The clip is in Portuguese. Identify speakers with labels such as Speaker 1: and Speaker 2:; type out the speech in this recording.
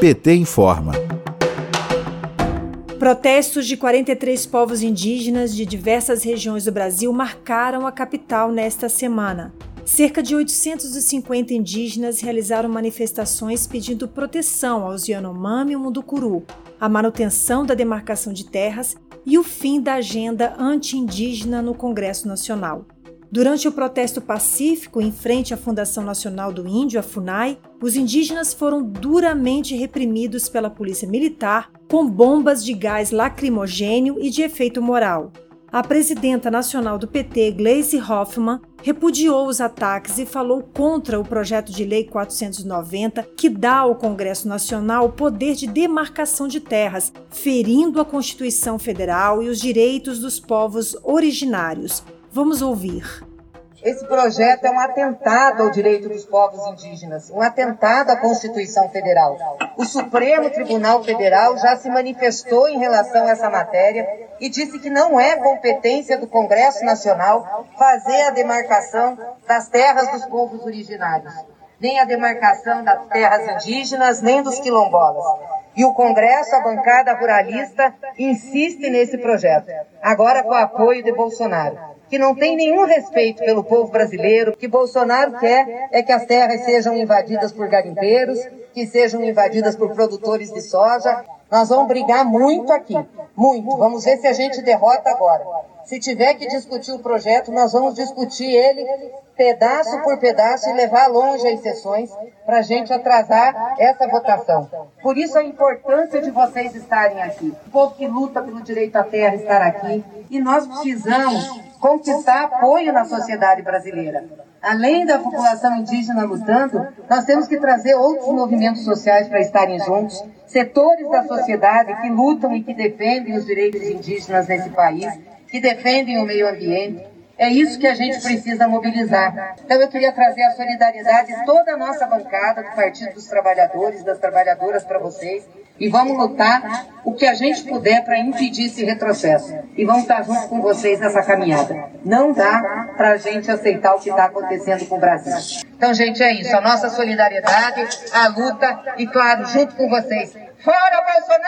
Speaker 1: PT informa.
Speaker 2: Protestos de 43 povos indígenas de diversas regiões do Brasil marcaram a capital nesta semana. Cerca de 850 indígenas realizaram manifestações pedindo proteção aos Yanomami e Munducuru, a manutenção da demarcação de terras e o fim da agenda anti-indígena no Congresso Nacional. Durante o protesto pacífico em frente à Fundação Nacional do Índio, a FUNAI, os indígenas foram duramente reprimidos pela polícia militar com bombas de gás lacrimogênio e de efeito moral. A presidenta nacional do PT, Gleisi Hoffmann, repudiou os ataques e falou contra o projeto de lei 490, que dá ao Congresso Nacional o poder de demarcação de terras, ferindo a Constituição Federal e os direitos dos povos originários. Vamos ouvir.
Speaker 3: Esse projeto é um atentado ao direito dos povos indígenas, um atentado à Constituição Federal. O Supremo Tribunal Federal já se manifestou em relação a essa matéria e disse que não é competência do Congresso Nacional fazer a demarcação das terras dos povos originários, nem a demarcação das terras indígenas, nem dos quilombolas. E o Congresso, a bancada ruralista, insiste nesse projeto, agora com o apoio de Bolsonaro, que não tem nenhum respeito pelo povo brasileiro. Que Bolsonaro quer é que as terras sejam invadidas por garimpeiros, que sejam invadidas por produtores de soja. Nós vamos brigar muito aqui, muito. Vamos ver se a gente derrota agora. Se tiver que discutir o projeto, nós vamos discutir ele pedaço por pedaço e levar longe as sessões para a gente atrasar essa votação. Por isso a importância de vocês estarem aqui. O povo que luta pelo direito à terra estar aqui. E nós precisamos conquistar apoio na sociedade brasileira. Além da população indígena lutando, nós temos que trazer outros movimentos sociais para estarem juntos, setores da sociedade que lutam e que defendem os direitos indígenas nesse país, que defendem o meio ambiente, é isso que a gente precisa mobilizar. Então eu queria trazer a solidariedade de toda a nossa bancada do Partido dos Trabalhadores, das Trabalhadoras para vocês. E vamos lutar o que a gente puder para impedir esse retrocesso. E vamos estar junto com vocês nessa caminhada. Não dá para a gente aceitar o que está acontecendo com o Brasil. Então, gente, é isso. A nossa solidariedade, a luta e, claro, junto com vocês. Fora Bolsonaro!